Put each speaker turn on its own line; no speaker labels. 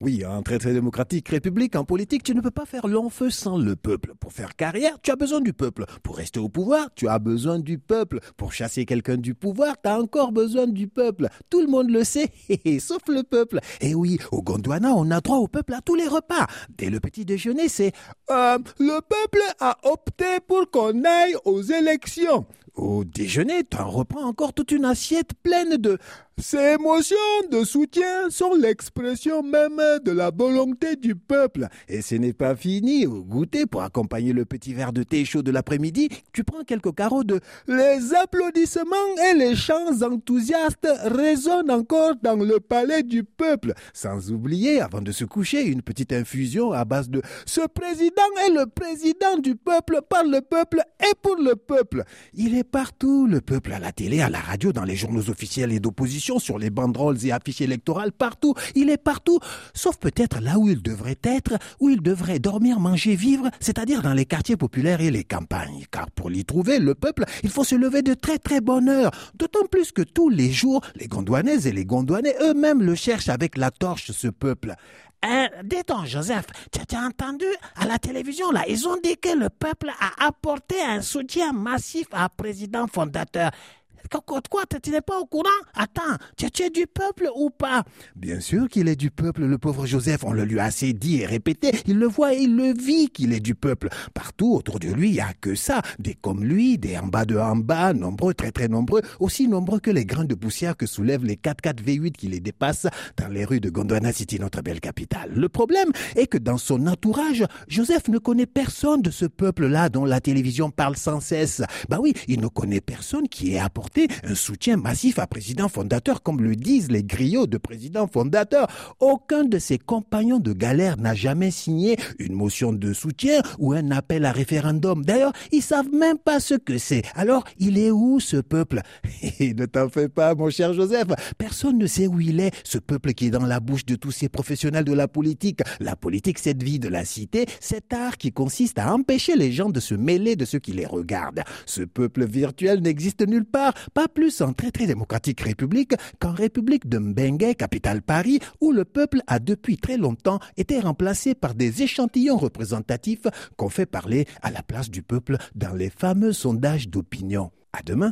Oui, très très démocratique république, en politique, tu ne peux pas faire long feu sans le peuple. Pour faire carrière, tu as besoin du peuple. Pour rester au pouvoir, tu as besoin du peuple. Pour chasser quelqu'un du pouvoir, tu as encore besoin du peuple. Tout le monde le sait, sauf le peuple. Et oui, au Gondwana, on a droit au peuple à tous les repas. Dès le petit déjeuner, c'est euh, le peuple a opté pour qu'on aille aux élections. Au déjeuner, tu en reprends encore toute une assiette pleine de ces émotions de soutien sont l'expression même de la volonté du peuple. Et ce n'est pas fini. Au goûter, pour accompagner le petit verre de thé chaud de l'après-midi, tu prends quelques carreaux de Les applaudissements et les chants enthousiastes résonnent encore dans le palais du peuple. Sans oublier, avant de se coucher, une petite infusion à base de Ce président est le président du peuple, par le peuple et pour le peuple. Il est partout, le peuple, à la télé, à la radio, dans les journaux officiels et d'opposition sur les banderoles et affiches électorales partout. Il est partout, sauf peut-être là où il devrait être, où il devrait dormir, manger, vivre, c'est-à-dire dans les quartiers populaires et les campagnes. Car pour l'y trouver, le peuple, il faut se lever de très très bonne heure. D'autant plus que tous les jours, les Gondouanaises et les Gondouanais eux-mêmes le cherchent avec la torche, ce peuple. Euh, Dis-donc, Joseph, tu as entendu à la télévision, là, ils ont dit que le peuple a apporté un soutien massif à président fondateur. Quoi, tu n'es pas au courant Attends, tu, es du peuple ou pas? Bien sûr qu'il est du peuple, le pauvre Joseph. On le lui a assez dit et répété. Il le voit et il le vit qu'il est du peuple. Partout autour de lui, il n'y a que ça. Des comme lui, des en bas de en bas, nombreux, très très nombreux, aussi nombreux que les grains de poussière que soulèvent les 4x4 V8 qui les dépassent dans les rues de Gondwana City, notre belle capitale. Le problème est que dans son entourage, Joseph ne connaît personne de ce peuple-là dont la télévision parle sans cesse. Bah oui, il ne connaît personne qui ait apporté un soutien massif à président fondateur, comme le disent les griots de président fondateur. Aucun de ses compagnons de galère n'a jamais signé une motion de soutien ou un appel à référendum. D'ailleurs, ils savent même pas ce que c'est. Alors, il est où ce peuple? Ne t'en fais pas, mon cher Joseph. Personne ne sait où il est, ce peuple qui est dans la bouche de tous ces professionnels de la politique. La politique, cette vie de la cité, cet art qui consiste à empêcher les gens de se mêler de ceux qui les regardent. Ce peuple virtuel n'existe nulle part pas plus en très très démocratique république qu'en république de Mbengue, capitale Paris, où le peuple a depuis très longtemps été remplacé par des échantillons représentatifs qu'on fait parler à la place du peuple dans les fameux sondages d'opinion. À demain.